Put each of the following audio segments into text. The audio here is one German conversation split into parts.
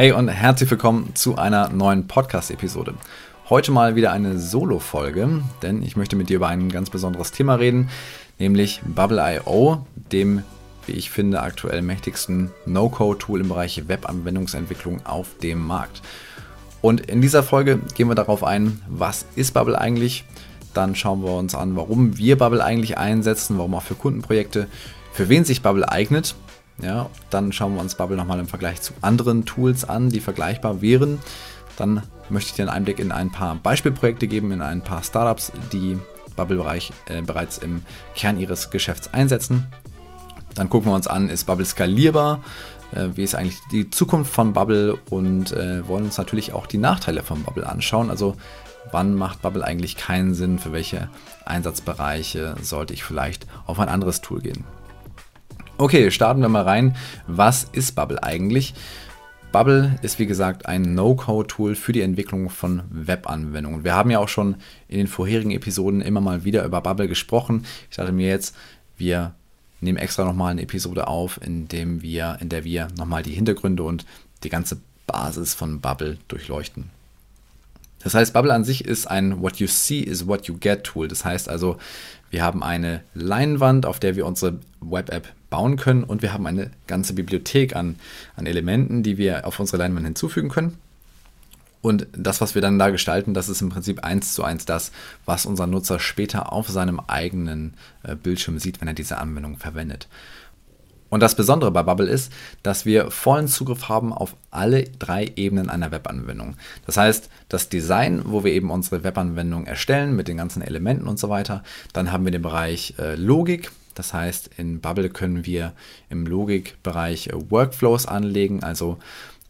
Hey und herzlich willkommen zu einer neuen Podcast-Episode. Heute mal wieder eine Solo-Folge, denn ich möchte mit dir über ein ganz besonderes Thema reden, nämlich Bubble.io, dem, wie ich finde, aktuell mächtigsten No-Code-Tool im Bereich Web-Anwendungsentwicklung auf dem Markt. Und in dieser Folge gehen wir darauf ein, was ist Bubble eigentlich? Dann schauen wir uns an, warum wir Bubble eigentlich einsetzen, warum auch für Kundenprojekte, für wen sich Bubble eignet. Ja, dann schauen wir uns Bubble nochmal im Vergleich zu anderen Tools an, die vergleichbar wären. Dann möchte ich dir einen Einblick in ein paar Beispielprojekte geben, in ein paar Startups, die Bubble-Bereich äh, bereits im Kern ihres Geschäfts einsetzen. Dann gucken wir uns an, ist Bubble skalierbar? Äh, wie ist eigentlich die Zukunft von Bubble? Und äh, wollen uns natürlich auch die Nachteile von Bubble anschauen. Also wann macht Bubble eigentlich keinen Sinn? Für welche Einsatzbereiche sollte ich vielleicht auf ein anderes Tool gehen? Okay, starten wir mal rein. Was ist Bubble eigentlich? Bubble ist wie gesagt ein No-Code-Tool für die Entwicklung von Webanwendungen. Wir haben ja auch schon in den vorherigen Episoden immer mal wieder über Bubble gesprochen. Ich dachte mir jetzt, wir nehmen extra nochmal eine Episode auf, in, dem wir, in der wir nochmal die Hintergründe und die ganze Basis von Bubble durchleuchten. Das heißt, Bubble an sich ist ein What you see is what you get Tool. Das heißt also, wir haben eine Leinwand, auf der wir unsere Web-App bauen können und wir haben eine ganze Bibliothek an, an Elementen, die wir auf unsere Leinwand hinzufügen können. Und das, was wir dann da gestalten, das ist im Prinzip eins zu eins das, was unser Nutzer später auf seinem eigenen äh, Bildschirm sieht, wenn er diese Anwendung verwendet. Und das Besondere bei Bubble ist, dass wir vollen Zugriff haben auf alle drei Ebenen einer Webanwendung. Das heißt, das Design, wo wir eben unsere Webanwendung erstellen mit den ganzen Elementen und so weiter. Dann haben wir den Bereich äh, Logik. Das heißt, in Bubble können wir im Logikbereich äh, Workflows anlegen. Also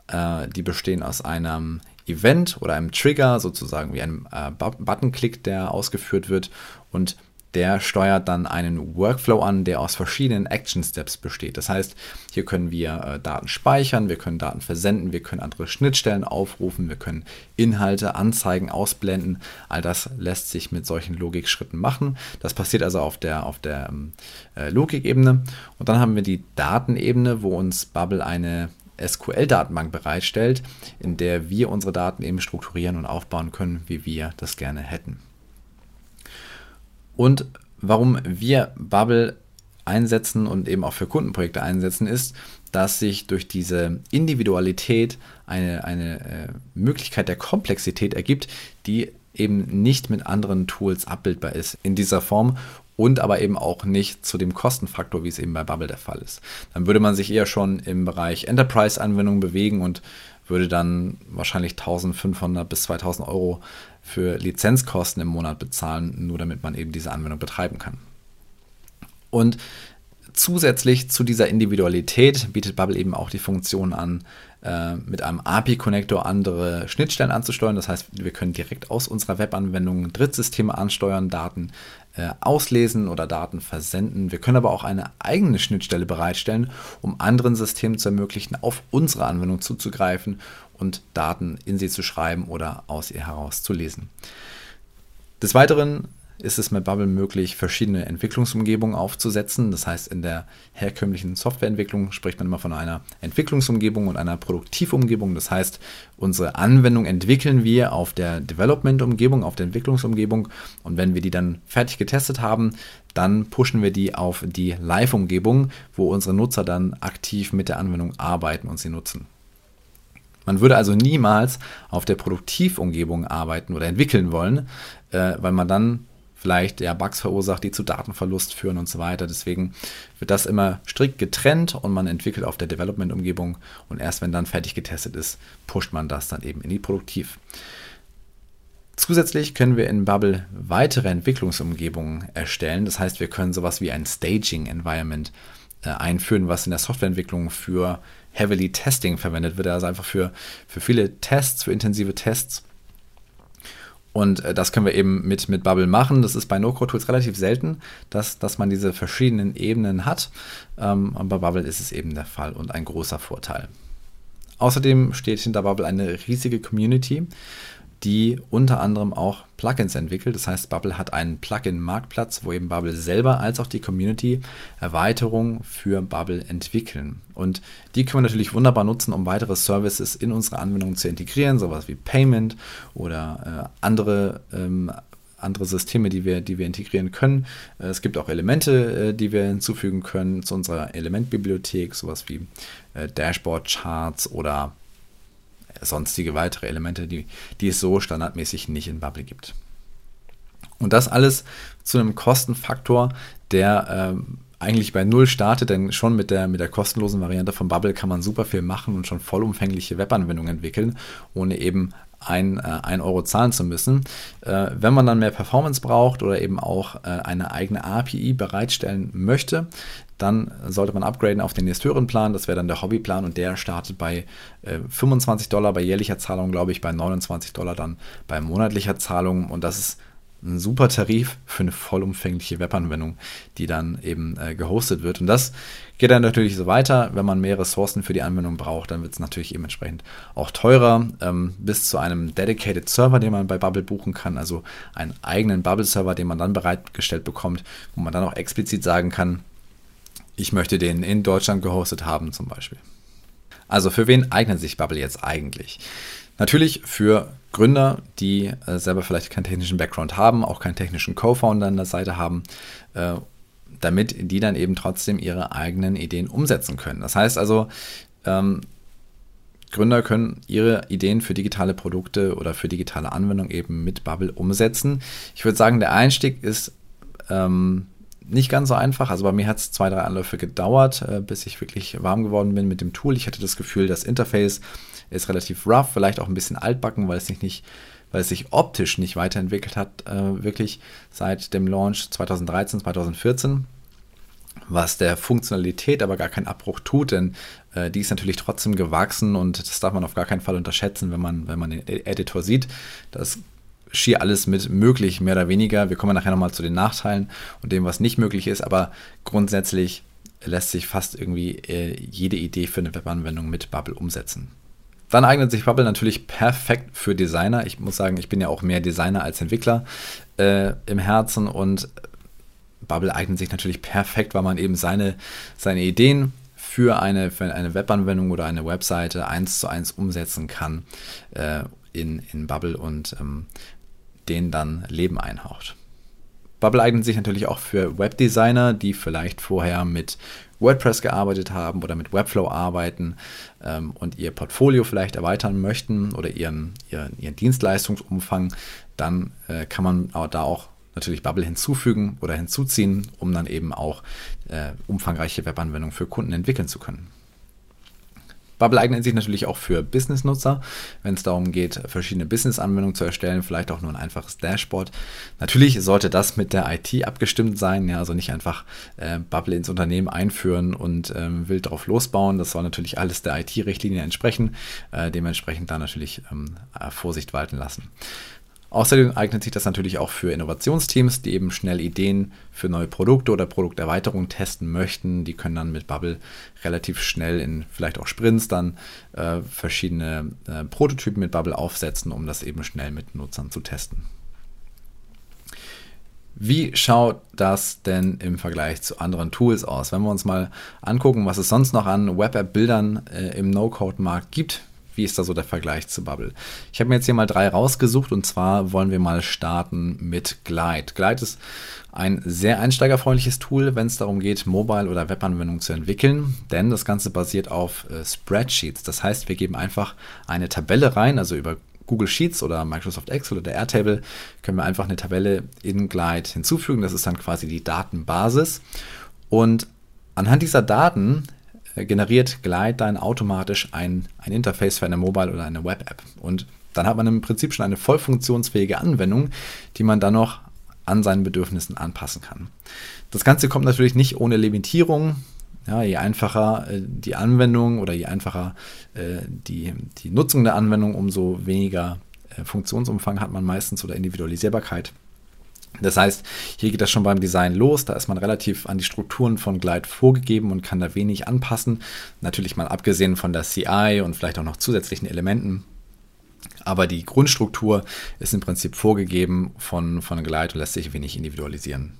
äh, die bestehen aus einem Event oder einem Trigger, sozusagen wie einem äh, Buttonklick, der ausgeführt wird. Und der steuert dann einen Workflow an, der aus verschiedenen Action Steps besteht. Das heißt, hier können wir äh, Daten speichern, wir können Daten versenden, wir können andere Schnittstellen aufrufen, wir können Inhalte, Anzeigen ausblenden. All das lässt sich mit solchen Logikschritten machen. Das passiert also auf der, auf der ähm, äh, Logikebene. Und dann haben wir die Datenebene, wo uns Bubble eine SQL-Datenbank bereitstellt, in der wir unsere Daten eben strukturieren und aufbauen können, wie wir das gerne hätten. Und warum wir Bubble einsetzen und eben auch für Kundenprojekte einsetzen, ist, dass sich durch diese Individualität eine, eine äh, Möglichkeit der Komplexität ergibt, die eben nicht mit anderen Tools abbildbar ist in dieser Form und aber eben auch nicht zu dem Kostenfaktor, wie es eben bei Bubble der Fall ist. Dann würde man sich eher schon im Bereich Enterprise-Anwendungen bewegen und würde dann wahrscheinlich 1500 bis 2000 Euro für Lizenzkosten im Monat bezahlen, nur damit man eben diese Anwendung betreiben kann. Und zusätzlich zu dieser Individualität bietet Bubble eben auch die Funktion an, äh, mit einem API-Connector andere Schnittstellen anzusteuern. Das heißt, wir können direkt aus unserer Webanwendung Drittsysteme ansteuern, Daten äh, auslesen oder Daten versenden. Wir können aber auch eine eigene Schnittstelle bereitstellen, um anderen Systemen zu ermöglichen, auf unsere Anwendung zuzugreifen und Daten in sie zu schreiben oder aus ihr heraus zu lesen. Des Weiteren ist es mit Bubble möglich, verschiedene Entwicklungsumgebungen aufzusetzen. Das heißt, in der herkömmlichen Softwareentwicklung spricht man immer von einer Entwicklungsumgebung und einer Produktivumgebung. Das heißt, unsere Anwendung entwickeln wir auf der Development-Umgebung, auf der Entwicklungsumgebung. Und wenn wir die dann fertig getestet haben, dann pushen wir die auf die Live-Umgebung, wo unsere Nutzer dann aktiv mit der Anwendung arbeiten und sie nutzen. Man würde also niemals auf der Produktivumgebung arbeiten oder entwickeln wollen, äh, weil man dann vielleicht ja, Bugs verursacht, die zu Datenverlust führen und so weiter. Deswegen wird das immer strikt getrennt und man entwickelt auf der Development-Umgebung und erst wenn dann fertig getestet ist, pusht man das dann eben in die Produktiv. Zusätzlich können wir in Bubble weitere Entwicklungsumgebungen erstellen. Das heißt, wir können sowas wie ein Staging-Environment äh, einführen, was in der Softwareentwicklung für Heavily Testing verwendet wird. Also einfach für, für viele Tests, für intensive Tests und äh, das können wir eben mit, mit Bubble machen. Das ist bei No-Code-Tools relativ selten, dass, dass man diese verschiedenen Ebenen hat. Ähm, bei Bubble ist es eben der Fall und ein großer Vorteil. Außerdem steht hinter Bubble eine riesige Community. Die unter anderem auch Plugins entwickelt. Das heißt, Bubble hat einen Plugin-Marktplatz, wo eben Bubble selber als auch die Community Erweiterungen für Bubble entwickeln. Und die können wir natürlich wunderbar nutzen, um weitere Services in unsere Anwendung zu integrieren, sowas wie Payment oder äh, andere ähm, andere Systeme, die wir, die wir integrieren können. Äh, es gibt auch Elemente, äh, die wir hinzufügen können zu unserer Elementbibliothek, sowas wie äh, Dashboard-Charts oder sonstige weitere Elemente, die, die es so standardmäßig nicht in Bubble gibt. Und das alles zu einem Kostenfaktor, der ähm, eigentlich bei Null startet, denn schon mit der, mit der kostenlosen Variante von Bubble kann man super viel machen und schon vollumfängliche Webanwendungen entwickeln, ohne eben ein, äh, ein Euro zahlen zu müssen. Äh, wenn man dann mehr Performance braucht oder eben auch äh, eine eigene API bereitstellen möchte, dann sollte man upgraden auf den nächsthöheren Plan. Das wäre dann der Hobbyplan und der startet bei äh, 25 Dollar bei jährlicher Zahlung, glaube ich, bei 29 Dollar dann bei monatlicher Zahlung. Und das ist ein super Tarif für eine vollumfängliche Webanwendung, die dann eben äh, gehostet wird. Und das geht dann natürlich so weiter. Wenn man mehr Ressourcen für die Anwendung braucht, dann wird es natürlich eben entsprechend auch teurer, ähm, bis zu einem Dedicated Server, den man bei Bubble buchen kann, also einen eigenen Bubble-Server, den man dann bereitgestellt bekommt, wo man dann auch explizit sagen kann, ich möchte den in Deutschland gehostet haben zum Beispiel. Also für wen eignet sich Bubble jetzt eigentlich? Natürlich für Gründer, die äh, selber vielleicht keinen technischen Background haben, auch keinen technischen Co-Founder an der Seite haben, äh, damit die dann eben trotzdem ihre eigenen Ideen umsetzen können. Das heißt also, ähm, Gründer können ihre Ideen für digitale Produkte oder für digitale Anwendungen eben mit Bubble umsetzen. Ich würde sagen, der Einstieg ist ähm, nicht ganz so einfach. Also bei mir hat es zwei, drei Anläufe gedauert, äh, bis ich wirklich warm geworden bin mit dem Tool. Ich hatte das Gefühl, das Interface ist relativ rough, vielleicht auch ein bisschen altbacken, weil es sich nicht, weil es sich optisch nicht weiterentwickelt hat, äh, wirklich seit dem Launch 2013, 2014 was der Funktionalität aber gar keinen Abbruch tut, denn äh, die ist natürlich trotzdem gewachsen und das darf man auf gar keinen Fall unterschätzen, wenn man, wenn man den Editor sieht. Das schier alles mit möglich, mehr oder weniger. Wir kommen nachher nochmal zu den Nachteilen und dem, was nicht möglich ist, aber grundsätzlich lässt sich fast irgendwie äh, jede Idee für eine Webanwendung mit Bubble umsetzen. Dann eignet sich Bubble natürlich perfekt für Designer. Ich muss sagen, ich bin ja auch mehr Designer als Entwickler äh, im Herzen und Bubble eignet sich natürlich perfekt, weil man eben seine, seine Ideen für eine, für eine Webanwendung oder eine Webseite eins zu eins umsetzen kann äh, in, in Bubble und ähm, denen dann Leben einhaucht. Bubble eignet sich natürlich auch für Webdesigner, die vielleicht vorher mit WordPress gearbeitet haben oder mit Webflow arbeiten ähm, und ihr Portfolio vielleicht erweitern möchten oder ihren, ihren, ihren Dienstleistungsumfang, dann äh, kann man da auch natürlich Bubble hinzufügen oder hinzuziehen, um dann eben auch äh, umfangreiche Webanwendungen für Kunden entwickeln zu können. Bubble eignet sich natürlich auch für Business-Nutzer, wenn es darum geht, verschiedene Business-Anwendungen zu erstellen, vielleicht auch nur ein einfaches Dashboard. Natürlich sollte das mit der IT abgestimmt sein, ja, also nicht einfach äh, Bubble ins Unternehmen einführen und ähm, wild drauf losbauen. Das soll natürlich alles der IT-Richtlinie entsprechen, äh, dementsprechend da natürlich ähm, Vorsicht walten lassen. Außerdem eignet sich das natürlich auch für Innovationsteams, die eben schnell Ideen für neue Produkte oder Produkterweiterungen testen möchten. Die können dann mit Bubble relativ schnell in vielleicht auch Sprints dann äh, verschiedene äh, Prototypen mit Bubble aufsetzen, um das eben schnell mit Nutzern zu testen. Wie schaut das denn im Vergleich zu anderen Tools aus? Wenn wir uns mal angucken, was es sonst noch an Web-App-Bildern äh, im No-Code-Markt gibt, wie ist da so der Vergleich zu Bubble? Ich habe mir jetzt hier mal drei rausgesucht und zwar wollen wir mal starten mit Glide. Glide ist ein sehr einsteigerfreundliches Tool, wenn es darum geht, Mobile- oder Webanwendungen zu entwickeln, denn das Ganze basiert auf äh, Spreadsheets. Das heißt, wir geben einfach eine Tabelle rein, also über Google Sheets oder Microsoft Excel oder Airtable können wir einfach eine Tabelle in Glide hinzufügen. Das ist dann quasi die Datenbasis. Und anhand dieser Daten generiert Glide dann automatisch ein, ein Interface für eine Mobile- oder eine Web-App. Und dann hat man im Prinzip schon eine voll funktionsfähige Anwendung, die man dann noch an seinen Bedürfnissen anpassen kann. Das Ganze kommt natürlich nicht ohne Limitierung. Ja, je einfacher äh, die Anwendung oder je einfacher äh, die, die Nutzung der Anwendung, umso weniger äh, Funktionsumfang hat man meistens oder Individualisierbarkeit. Das heißt, hier geht das schon beim Design los. Da ist man relativ an die Strukturen von Glide vorgegeben und kann da wenig anpassen. Natürlich mal abgesehen von der CI und vielleicht auch noch zusätzlichen Elementen. Aber die Grundstruktur ist im Prinzip vorgegeben von, von Glide und lässt sich wenig individualisieren.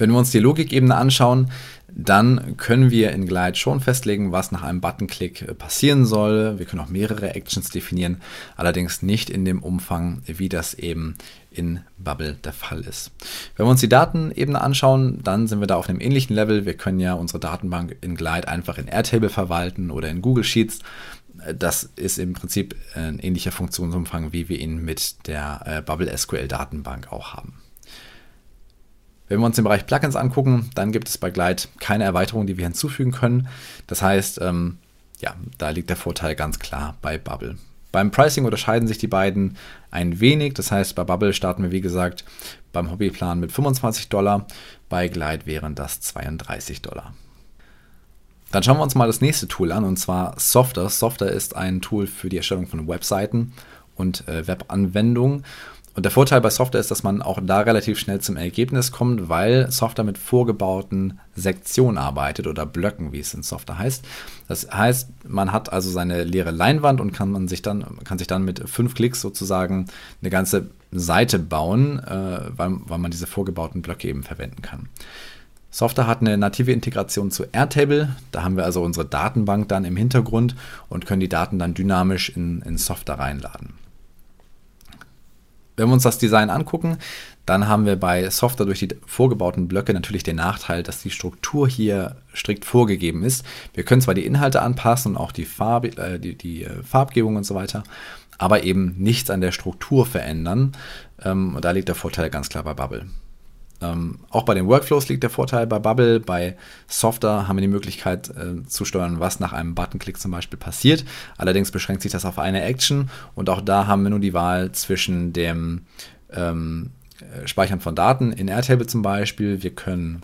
Wenn wir uns die Logikebene anschauen, dann können wir in Glide schon festlegen, was nach einem Buttonklick äh, passieren soll. Wir können auch mehrere Actions definieren, allerdings nicht in dem Umfang, wie das eben in Bubble der Fall ist. Wenn wir uns die Datenebene anschauen, dann sind wir da auf einem ähnlichen Level. Wir können ja unsere Datenbank in Glide einfach in Airtable verwalten oder in Google Sheets. Das ist im Prinzip ein ähnlicher Funktionsumfang, wie wir ihn mit der äh, Bubble SQL Datenbank auch haben. Wenn wir uns den Bereich Plugins angucken, dann gibt es bei Glide keine Erweiterung, die wir hinzufügen können. Das heißt, ähm, ja, da liegt der Vorteil ganz klar bei Bubble. Beim Pricing unterscheiden sich die beiden ein wenig. Das heißt, bei Bubble starten wir, wie gesagt, beim Hobbyplan mit 25 Dollar. Bei Glide wären das 32 Dollar. Dann schauen wir uns mal das nächste Tool an, und zwar Softer. Softer ist ein Tool für die Erstellung von Webseiten und äh, Webanwendungen. Und der Vorteil bei Software ist, dass man auch da relativ schnell zum Ergebnis kommt, weil Software mit vorgebauten Sektionen arbeitet oder Blöcken, wie es in Software heißt. Das heißt, man hat also seine leere Leinwand und kann man sich dann, kann sich dann mit fünf Klicks sozusagen eine ganze Seite bauen, äh, weil, weil man diese vorgebauten Blöcke eben verwenden kann. Software hat eine native Integration zu Airtable. Da haben wir also unsere Datenbank dann im Hintergrund und können die Daten dann dynamisch in, in Software reinladen. Wenn wir uns das Design angucken, dann haben wir bei Software durch die vorgebauten Blöcke natürlich den Nachteil, dass die Struktur hier strikt vorgegeben ist. Wir können zwar die Inhalte anpassen und auch die, Farbe, äh, die, die äh, Farbgebung und so weiter, aber eben nichts an der Struktur verändern. Ähm, da liegt der Vorteil ganz klar bei Bubble. Ähm, auch bei den Workflows liegt der Vorteil bei Bubble. Bei Software haben wir die Möglichkeit äh, zu steuern, was nach einem Buttonklick zum Beispiel passiert. Allerdings beschränkt sich das auf eine Action und auch da haben wir nur die Wahl zwischen dem ähm, äh, Speichern von Daten in Airtable zum Beispiel. Wir können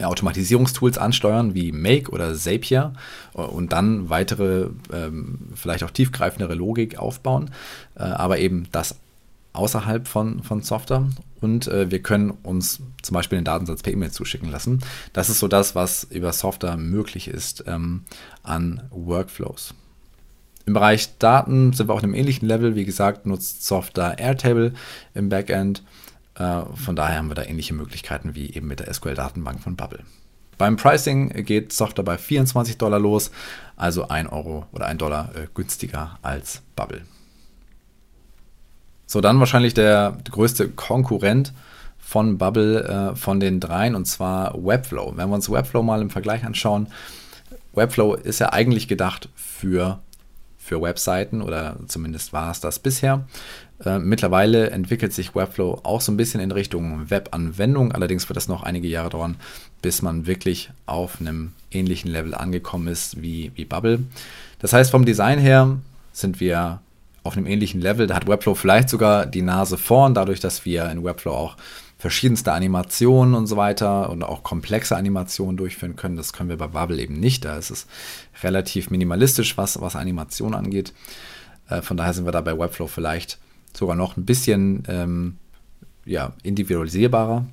Automatisierungstools ansteuern wie Make oder Zapier äh, und dann weitere, ähm, vielleicht auch tiefgreifendere Logik aufbauen. Äh, aber eben das außerhalb von, von Software und äh, wir können uns zum Beispiel den Datensatz per E-Mail zuschicken lassen. Das ist so das, was über Software möglich ist ähm, an Workflows. Im Bereich Daten sind wir auf einem ähnlichen Level. Wie gesagt, nutzt Software Airtable im Backend. Äh, von daher haben wir da ähnliche Möglichkeiten wie eben mit der SQL-Datenbank von Bubble. Beim Pricing geht Software bei 24 Dollar los, also 1 Euro oder 1 Dollar äh, günstiger als Bubble. So, dann wahrscheinlich der größte Konkurrent von Bubble, äh, von den dreien, und zwar Webflow. Wenn wir uns Webflow mal im Vergleich anschauen, Webflow ist ja eigentlich gedacht für, für Webseiten oder zumindest war es das bisher. Äh, mittlerweile entwickelt sich Webflow auch so ein bisschen in Richtung Webanwendung. Allerdings wird das noch einige Jahre dauern, bis man wirklich auf einem ähnlichen Level angekommen ist wie, wie Bubble. Das heißt, vom Design her sind wir auf einem ähnlichen Level. Da hat Webflow vielleicht sogar die Nase vorn, dadurch, dass wir in Webflow auch verschiedenste Animationen und so weiter und auch komplexe Animationen durchführen können. Das können wir bei Bubble eben nicht. Da ist es relativ minimalistisch, was, was Animation angeht. Äh, von daher sind wir da bei Webflow vielleicht sogar noch ein bisschen ähm, ja, individualisierbarer.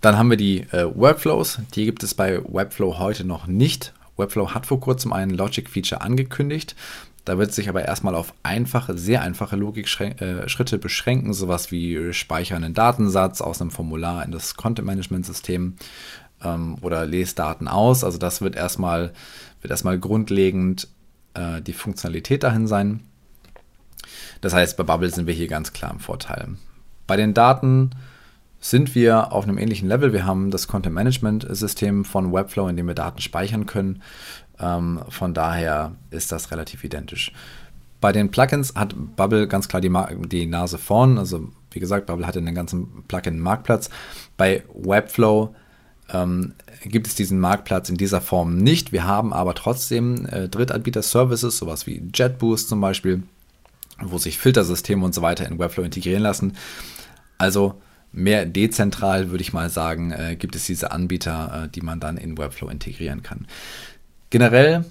Dann haben wir die äh, Workflows. Die gibt es bei Webflow heute noch nicht. Webflow hat vor kurzem ein Logic-Feature angekündigt. Da wird sich aber erstmal auf einfache, sehr einfache Logik-Schritte äh, beschränken, sowas wie Speichern einen Datensatz aus einem Formular in das Content-Management-System ähm, oder lese Daten aus. Also das wird erstmal, wird erstmal grundlegend äh, die Funktionalität dahin sein. Das heißt, bei Bubble sind wir hier ganz klar im Vorteil. Bei den Daten sind wir auf einem ähnlichen Level. Wir haben das Content Management System von Webflow, in dem wir Daten speichern können. Ähm, von daher ist das relativ identisch. Bei den Plugins hat Bubble ganz klar die, die Nase vorn. Also wie gesagt, Bubble hatte den ganzen Plugin-Marktplatz. Bei Webflow ähm, gibt es diesen Marktplatz in dieser Form nicht. Wir haben aber trotzdem äh, Drittanbieter-Services, sowas wie JetBoost zum Beispiel, wo sich Filtersysteme und so weiter in Webflow integrieren lassen. Also mehr dezentral, würde ich mal sagen, äh, gibt es diese Anbieter, äh, die man dann in Webflow integrieren kann. Generell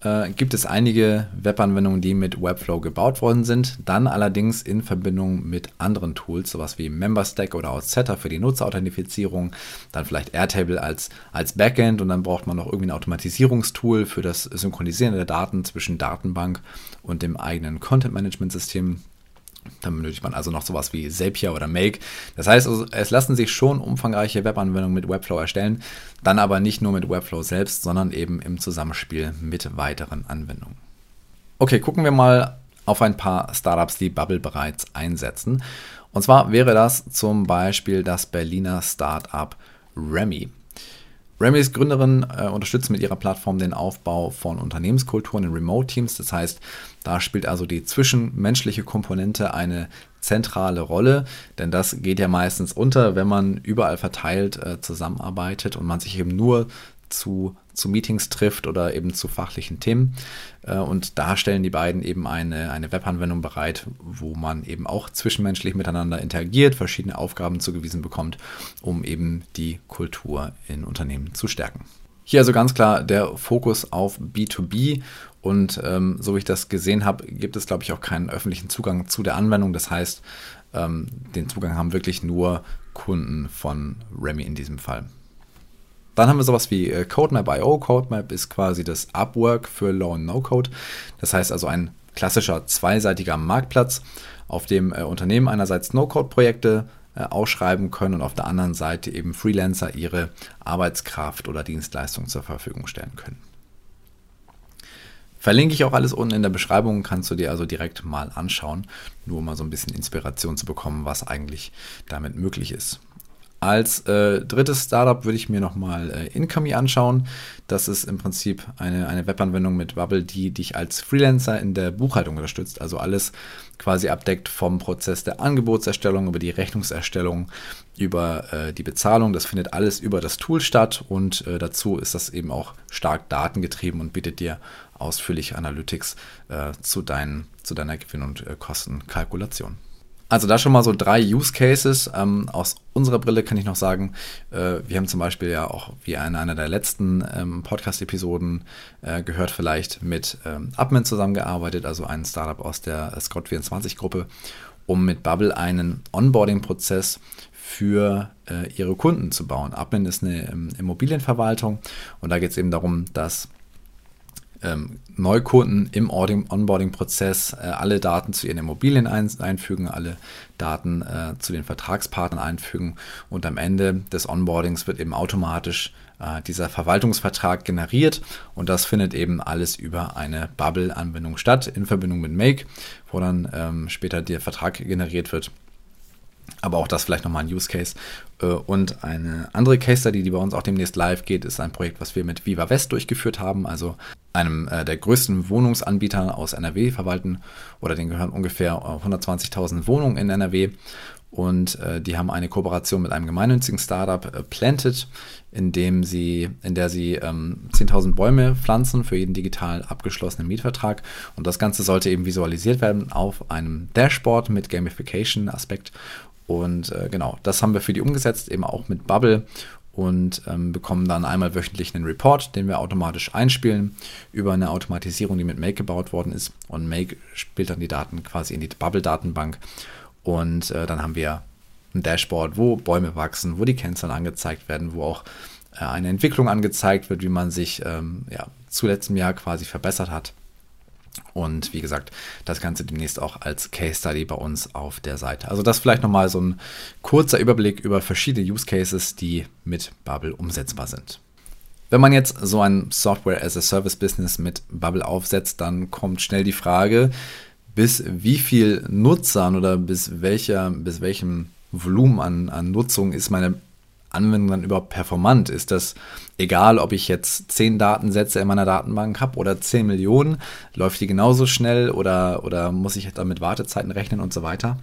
äh, gibt es einige Webanwendungen, die mit Webflow gebaut worden sind, dann allerdings in Verbindung mit anderen Tools, sowas wie MemberStack oder Outsetter für die Nutzerauthentifizierung, dann vielleicht Airtable als, als Backend und dann braucht man noch irgendwie ein Automatisierungstool für das Synchronisieren der Daten zwischen Datenbank und dem eigenen Content-Management-System. Dann benötigt man also noch sowas wie Zapier oder Make. Das heißt, also, es lassen sich schon umfangreiche Webanwendungen mit Webflow erstellen, dann aber nicht nur mit Webflow selbst, sondern eben im Zusammenspiel mit weiteren Anwendungen. Okay, gucken wir mal auf ein paar Startups, die Bubble bereits einsetzen. Und zwar wäre das zum Beispiel das Berliner Startup Remy. Remy's Gründerin äh, unterstützt mit ihrer Plattform den Aufbau von Unternehmenskulturen in Remote-Teams. Das heißt, da spielt also die zwischenmenschliche Komponente eine zentrale Rolle, denn das geht ja meistens unter, wenn man überall verteilt äh, zusammenarbeitet und man sich eben nur zu, zu Meetings trifft oder eben zu fachlichen Themen. Äh, und da stellen die beiden eben eine, eine Webanwendung bereit, wo man eben auch zwischenmenschlich miteinander interagiert, verschiedene Aufgaben zugewiesen bekommt, um eben die Kultur in Unternehmen zu stärken. Hier also ganz klar der Fokus auf B2B und ähm, so wie ich das gesehen habe, gibt es, glaube ich, auch keinen öffentlichen Zugang zu der Anwendung. Das heißt, ähm, den Zugang haben wirklich nur Kunden von Remy in diesem Fall. Dann haben wir sowas wie äh, CodeMap.io. CodeMap ist quasi das Upwork für Low- und No-Code. Das heißt also ein klassischer zweiseitiger Marktplatz, auf dem äh, Unternehmen einerseits No-Code-Projekte ausschreiben können und auf der anderen Seite eben Freelancer ihre Arbeitskraft oder Dienstleistung zur Verfügung stellen können. Verlinke ich auch alles unten in der Beschreibung, kannst du dir also direkt mal anschauen, nur um mal so ein bisschen Inspiration zu bekommen, was eigentlich damit möglich ist. Als äh, drittes Startup würde ich mir nochmal äh, Incomey anschauen. Das ist im Prinzip eine, eine Webanwendung mit Bubble, die dich als Freelancer in der Buchhaltung unterstützt. Also alles quasi abdeckt vom Prozess der Angebotserstellung über die Rechnungserstellung, über äh, die Bezahlung. Das findet alles über das Tool statt und äh, dazu ist das eben auch stark datengetrieben und bietet dir ausführliche Analytics äh, zu, dein, zu deiner Gewinn- und äh, Kostenkalkulation. Also da schon mal so drei Use Cases. Ähm, aus unserer Brille kann ich noch sagen, äh, wir haben zum Beispiel ja auch, wie in einer der letzten ähm, Podcast-Episoden äh, gehört, vielleicht mit ähm, Upman zusammengearbeitet, also ein Startup aus der Scott24-Gruppe, um mit Bubble einen Onboarding-Prozess für äh, ihre Kunden zu bauen. Upman ist eine ähm, Immobilienverwaltung und da geht es eben darum, dass ähm, Neukunden im Onboarding-Prozess äh, alle Daten zu ihren Immobilien ein, einfügen, alle Daten äh, zu den Vertragspartnern einfügen. Und am Ende des Onboardings wird eben automatisch äh, dieser Verwaltungsvertrag generiert. Und das findet eben alles über eine Bubble-Anbindung statt in Verbindung mit Make, wo dann ähm, später der Vertrag generiert wird aber auch das vielleicht nochmal ein Use Case. Äh, und eine andere Case Study, die bei uns auch demnächst live geht, ist ein Projekt, was wir mit Viva West durchgeführt haben, also einem äh, der größten Wohnungsanbieter aus NRW verwalten oder den gehören ungefähr 120.000 Wohnungen in NRW. Und äh, die haben eine Kooperation mit einem gemeinnützigen Startup äh, Planted, in, dem sie, in der sie ähm, 10.000 Bäume pflanzen für jeden digital abgeschlossenen Mietvertrag. Und das Ganze sollte eben visualisiert werden auf einem Dashboard mit Gamification-Aspekt. Und äh, genau, das haben wir für die umgesetzt, eben auch mit Bubble und ähm, bekommen dann einmal wöchentlich einen Report, den wir automatisch einspielen über eine Automatisierung, die mit Make gebaut worden ist. Und Make spielt dann die Daten quasi in die Bubble-Datenbank. Und äh, dann haben wir ein Dashboard, wo Bäume wachsen, wo die Kennzahlen angezeigt werden, wo auch äh, eine Entwicklung angezeigt wird, wie man sich ähm, ja, zu letztem Jahr quasi verbessert hat. Und wie gesagt, das Ganze demnächst auch als Case Study bei uns auf der Seite. Also das vielleicht nochmal so ein kurzer Überblick über verschiedene Use Cases, die mit Bubble umsetzbar sind. Wenn man jetzt so ein Software as a Service Business mit Bubble aufsetzt, dann kommt schnell die Frage, bis wie viel Nutzern oder bis welcher, bis welchem Volumen an, an Nutzung ist meine Anwendung dann überhaupt performant? Ist das egal, ob ich jetzt 10 Datensätze in meiner Datenbank habe oder 10 Millionen? Läuft die genauso schnell oder, oder muss ich da mit Wartezeiten rechnen und so weiter?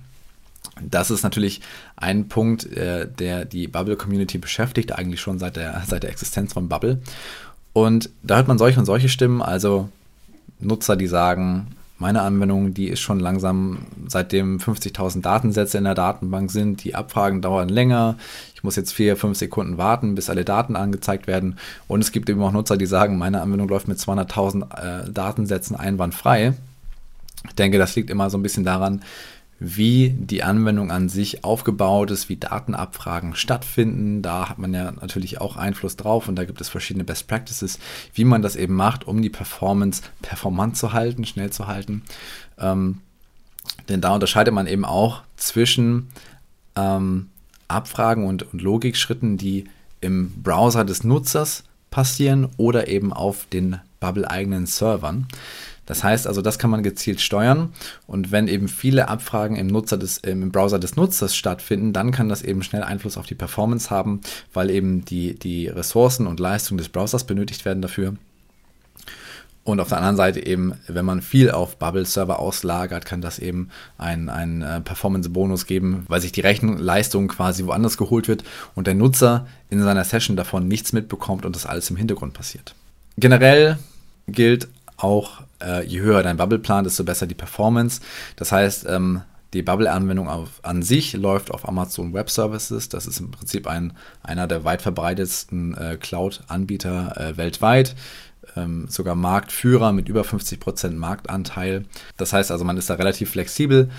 Das ist natürlich ein Punkt, äh, der die Bubble-Community beschäftigt, eigentlich schon seit der, seit der Existenz von Bubble. Und da hört man solche und solche Stimmen, also Nutzer, die sagen, meine Anwendung, die ist schon langsam, seitdem 50.000 Datensätze in der Datenbank sind, die Abfragen dauern länger. Ich muss jetzt vier, fünf Sekunden warten, bis alle Daten angezeigt werden. Und es gibt eben auch Nutzer, die sagen, meine Anwendung läuft mit 200.000 äh, Datensätzen einwandfrei. Ich denke, das liegt immer so ein bisschen daran, wie die Anwendung an sich aufgebaut ist, wie Datenabfragen stattfinden. Da hat man ja natürlich auch Einfluss drauf und da gibt es verschiedene Best Practices, wie man das eben macht, um die Performance performant zu halten, schnell zu halten. Ähm, denn da unterscheidet man eben auch zwischen ähm, Abfragen und, und Logikschritten, die im Browser des Nutzers passieren oder eben auf den Bubble-eigenen Servern. Das heißt also, das kann man gezielt steuern. Und wenn eben viele Abfragen im, Nutzer des, im Browser des Nutzers stattfinden, dann kann das eben schnell Einfluss auf die Performance haben, weil eben die, die Ressourcen und Leistung des Browsers benötigt werden dafür. Und auf der anderen Seite eben, wenn man viel auf Bubble-Server auslagert, kann das eben einen, äh, Performance-Bonus geben, weil sich die Rechenleistung quasi woanders geholt wird und der Nutzer in seiner Session davon nichts mitbekommt und das alles im Hintergrund passiert. Generell gilt auch, äh, je höher dein Bubble-Plan, desto besser die Performance. Das heißt, ähm, die Bubble-Anwendung an sich läuft auf Amazon Web Services. Das ist im Prinzip ein, einer der weit verbreitetsten äh, Cloud-Anbieter äh, weltweit. Ähm, sogar Marktführer mit über 50% Marktanteil. Das heißt also, man ist da relativ flexibel.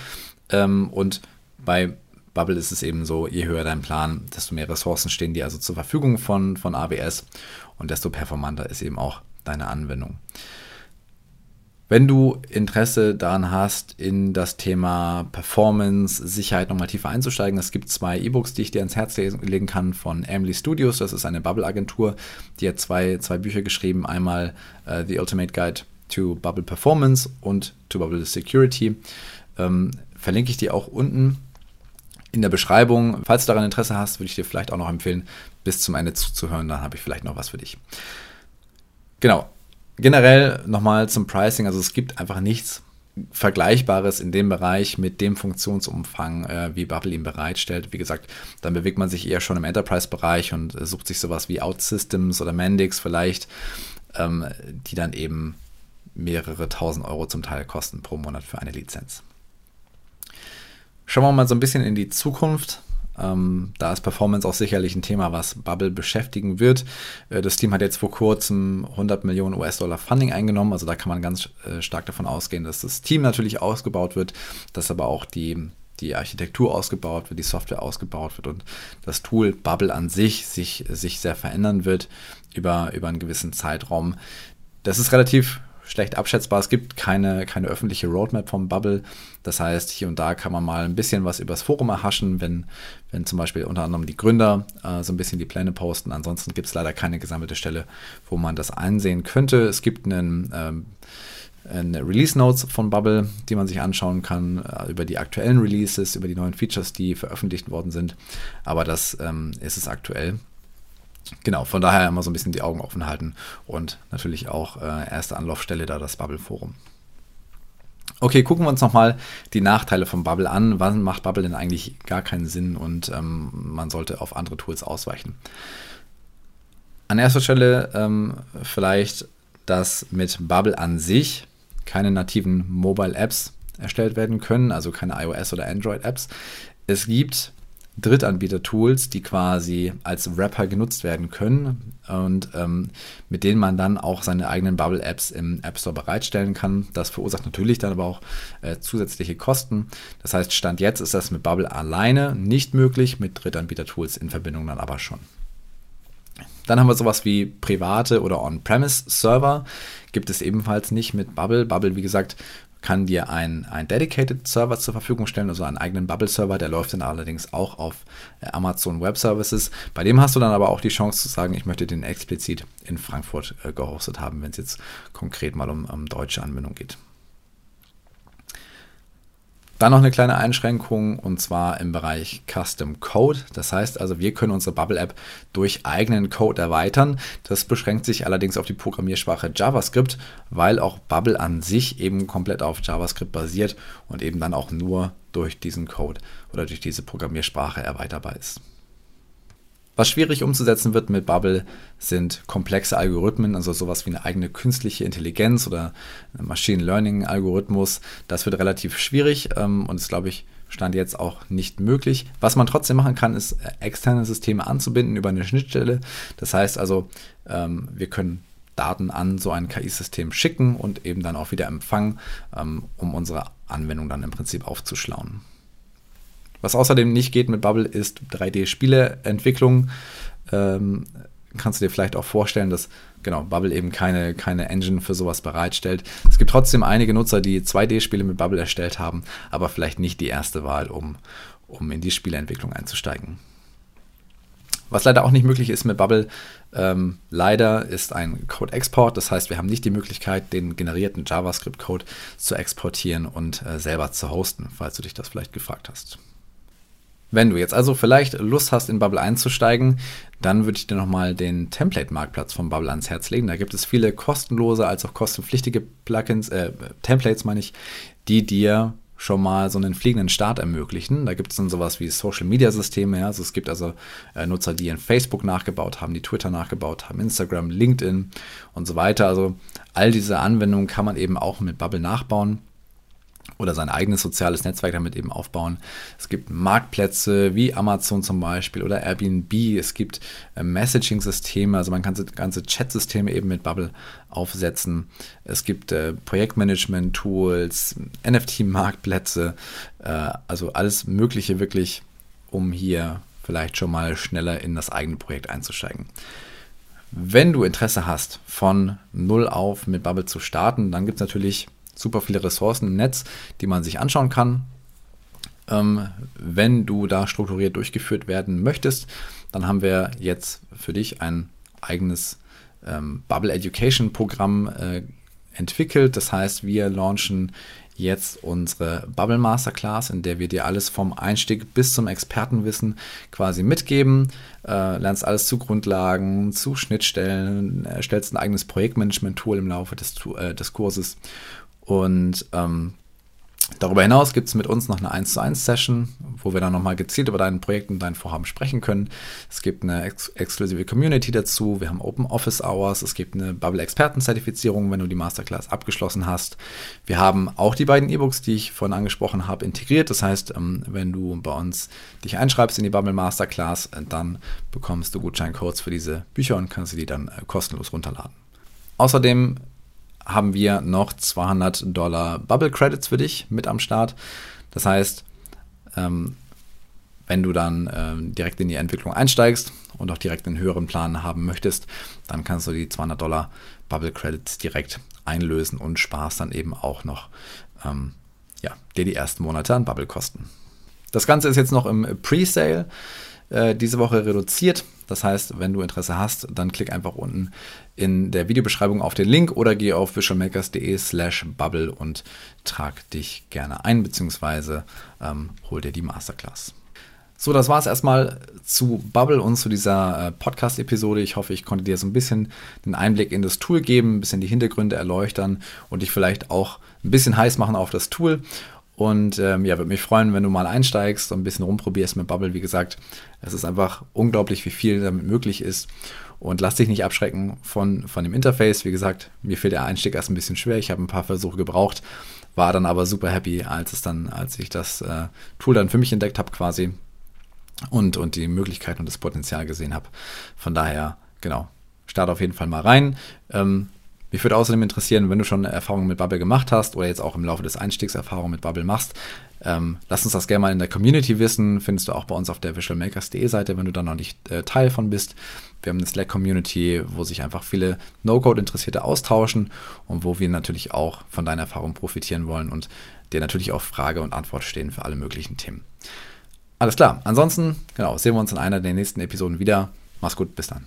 Ähm, und bei Bubble ist es eben so, je höher dein Plan, desto mehr Ressourcen stehen dir also zur Verfügung von, von AWS und desto performanter ist eben auch deine Anwendung. Wenn du Interesse daran hast, in das Thema Performance, Sicherheit nochmal tiefer einzusteigen, es gibt zwei E-Books, die ich dir ans Herz legen kann von Emily Studios. Das ist eine Bubble-Agentur, die hat zwei, zwei Bücher geschrieben. Einmal uh, The Ultimate Guide to Bubble Performance und to Bubble Security. Ähm, verlinke ich dir auch unten in der Beschreibung. Falls du daran Interesse hast, würde ich dir vielleicht auch noch empfehlen, bis zum Ende zuzuhören. Dann habe ich vielleicht noch was für dich. Genau, generell nochmal zum Pricing. Also es gibt einfach nichts Vergleichbares in dem Bereich mit dem Funktionsumfang, äh, wie Bubble ihn bereitstellt. Wie gesagt, dann bewegt man sich eher schon im Enterprise-Bereich und äh, sucht sich sowas wie OutSystems oder Mendix vielleicht, ähm, die dann eben mehrere tausend Euro zum Teil kosten pro Monat für eine Lizenz. Schauen wir mal so ein bisschen in die Zukunft. Ähm, da ist Performance auch sicherlich ein Thema, was Bubble beschäftigen wird. Äh, das Team hat jetzt vor kurzem 100 Millionen US-Dollar Funding eingenommen. Also da kann man ganz äh, stark davon ausgehen, dass das Team natürlich ausgebaut wird, dass aber auch die, die Architektur ausgebaut wird, die Software ausgebaut wird und das Tool Bubble an sich sich, sich sehr verändern wird über, über einen gewissen Zeitraum. Das ist relativ schlecht abschätzbar. Es gibt keine, keine öffentliche Roadmap vom Bubble. Das heißt, hier und da kann man mal ein bisschen was übers Forum erhaschen, wenn, wenn zum Beispiel unter anderem die Gründer äh, so ein bisschen die Pläne posten. Ansonsten gibt es leider keine gesammelte Stelle, wo man das einsehen könnte. Es gibt einen ähm, Release Notes von Bubble, die man sich anschauen kann, äh, über die aktuellen Releases, über die neuen Features, die veröffentlicht worden sind. Aber das ähm, ist es aktuell genau, von daher immer so ein bisschen die Augen offen halten und natürlich auch äh, erste Anlaufstelle da das Bubble Forum. Okay, gucken wir uns nochmal die Nachteile von Bubble an. Wann macht Bubble denn eigentlich gar keinen Sinn und ähm, man sollte auf andere Tools ausweichen? An erster Stelle ähm, vielleicht, dass mit Bubble an sich keine nativen Mobile Apps erstellt werden können, also keine iOS oder Android Apps. Es gibt Drittanbieter-Tools, die quasi als Wrapper genutzt werden können und ähm, mit denen man dann auch seine eigenen Bubble-Apps im App Store bereitstellen kann. Das verursacht natürlich dann aber auch äh, zusätzliche Kosten. Das heißt, Stand jetzt ist das mit Bubble alleine nicht möglich, mit Drittanbieter-Tools in Verbindung dann aber schon. Dann haben wir sowas wie private oder On-Premise-Server. Gibt es ebenfalls nicht mit Bubble. Bubble, wie gesagt, kann dir ein, ein Dedicated Server zur Verfügung stellen, also einen eigenen Bubble-Server, der läuft dann allerdings auch auf äh, Amazon Web Services. Bei dem hast du dann aber auch die Chance zu sagen, ich möchte den explizit in Frankfurt äh, gehostet haben, wenn es jetzt konkret mal um, um deutsche Anwendung geht. Dann noch eine kleine Einschränkung und zwar im Bereich Custom Code. Das heißt also, wir können unsere Bubble App durch eigenen Code erweitern. Das beschränkt sich allerdings auf die Programmiersprache JavaScript, weil auch Bubble an sich eben komplett auf JavaScript basiert und eben dann auch nur durch diesen Code oder durch diese Programmiersprache erweiterbar ist. Was schwierig umzusetzen wird mit Bubble sind komplexe Algorithmen, also sowas wie eine eigene künstliche Intelligenz oder Machine Learning Algorithmus. Das wird relativ schwierig ähm, und ist, glaube ich, Stand jetzt auch nicht möglich. Was man trotzdem machen kann, ist äh, externe Systeme anzubinden über eine Schnittstelle. Das heißt also, ähm, wir können Daten an so ein KI-System schicken und eben dann auch wieder empfangen, ähm, um unsere Anwendung dann im Prinzip aufzuschlauen. Was außerdem nicht geht mit Bubble ist 3D-Spieleentwicklung. Ähm, kannst du dir vielleicht auch vorstellen, dass genau, Bubble eben keine, keine Engine für sowas bereitstellt. Es gibt trotzdem einige Nutzer, die 2D-Spiele mit Bubble erstellt haben, aber vielleicht nicht die erste Wahl, um, um in die Spieleentwicklung einzusteigen. Was leider auch nicht möglich ist mit Bubble, ähm, leider ist ein Code-Export. Das heißt, wir haben nicht die Möglichkeit, den generierten JavaScript-Code zu exportieren und äh, selber zu hosten, falls du dich das vielleicht gefragt hast. Wenn du jetzt also vielleicht Lust hast, in Bubble einzusteigen, dann würde ich dir nochmal den Template-Marktplatz von Bubble ans Herz legen. Da gibt es viele kostenlose als auch kostenpflichtige Plugins, äh, Templates meine ich, die dir schon mal so einen fliegenden Start ermöglichen. Da gibt es dann sowas wie Social-Media-Systeme. Ja? Also es gibt also äh, Nutzer, die in Facebook nachgebaut haben, die Twitter nachgebaut haben, Instagram, LinkedIn und so weiter. Also all diese Anwendungen kann man eben auch mit Bubble nachbauen oder sein eigenes soziales Netzwerk damit eben aufbauen. Es gibt Marktplätze wie Amazon zum Beispiel oder Airbnb. Es gibt äh, Messaging-Systeme, also man kann ganze Chat-Systeme eben mit Bubble aufsetzen. Es gibt äh, Projektmanagement-Tools, NFT-Marktplätze, äh, also alles Mögliche wirklich, um hier vielleicht schon mal schneller in das eigene Projekt einzusteigen. Wenn du Interesse hast, von null auf mit Bubble zu starten, dann gibt es natürlich super viele Ressourcen im Netz, die man sich anschauen kann. Ähm, wenn du da strukturiert durchgeführt werden möchtest, dann haben wir jetzt für dich ein eigenes ähm, Bubble Education Programm äh, entwickelt. Das heißt, wir launchen jetzt unsere Bubble Masterclass, in der wir dir alles vom Einstieg bis zum Expertenwissen quasi mitgeben. Äh, lernst alles zu Grundlagen, zu Schnittstellen, erstellst ein eigenes Projektmanagement-Tool im Laufe des, äh, des Kurses und ähm, darüber hinaus gibt es mit uns noch eine 1 zu 1 Session, wo wir dann nochmal gezielt über dein Projekt und dein Vorhaben sprechen können. Es gibt eine ex exklusive Community dazu, wir haben Open Office Hours, es gibt eine Bubble Experten Zertifizierung, wenn du die Masterclass abgeschlossen hast. Wir haben auch die beiden E-Books, die ich vorhin angesprochen habe, integriert. Das heißt, ähm, wenn du bei uns dich einschreibst in die Bubble Masterclass, äh, dann bekommst du Gutscheincodes für diese Bücher und kannst sie die dann äh, kostenlos runterladen. Außerdem haben wir noch 200 Dollar Bubble Credits für dich mit am Start. Das heißt, ähm, wenn du dann ähm, direkt in die Entwicklung einsteigst und auch direkt einen höheren Plan haben möchtest, dann kannst du die 200 Dollar Bubble Credits direkt einlösen und sparst dann eben auch noch ähm, ja, dir die ersten Monate an Bubble kosten. Das Ganze ist jetzt noch im Pre-Sale äh, diese Woche reduziert. Das heißt, wenn du Interesse hast, dann klick einfach unten in der Videobeschreibung auf den Link oder geh auf visualmakers.de slash bubble und trag dich gerne ein, beziehungsweise ähm, hol dir die Masterclass. So, das war es erstmal zu Bubble und zu dieser äh, Podcast-Episode. Ich hoffe, ich konnte dir so ein bisschen den Einblick in das Tool geben, ein bisschen die Hintergründe erleuchtern und dich vielleicht auch ein bisschen heiß machen auf das Tool. Und ähm, ja, würde mich freuen, wenn du mal einsteigst und ein bisschen rumprobierst mit Bubble. Wie gesagt, es ist einfach unglaublich, wie viel damit möglich ist. Und lass dich nicht abschrecken von, von dem Interface. Wie gesagt, mir fehlt der Einstieg erst ein bisschen schwer. Ich habe ein paar Versuche gebraucht, war dann aber super happy, als es dann, als ich das äh, Tool dann für mich entdeckt habe, quasi. Und, und die Möglichkeiten und das Potenzial gesehen habe. Von daher, genau, start auf jeden Fall mal rein. Ähm, mich würde außerdem interessieren, wenn du schon Erfahrungen mit Bubble gemacht hast oder jetzt auch im Laufe des Einstiegs Erfahrungen mit Bubble machst, ähm, lass uns das gerne mal in der Community wissen. Findest du auch bei uns auf der visualmakers.de Seite, wenn du da noch nicht äh, Teil von bist. Wir haben eine Slack-Community, wo sich einfach viele No-Code-Interessierte austauschen und wo wir natürlich auch von deiner Erfahrung profitieren wollen und dir natürlich auch Frage und Antwort stehen für alle möglichen Themen. Alles klar. Ansonsten, genau, sehen wir uns in einer der nächsten Episoden wieder. Mach's gut, bis dann.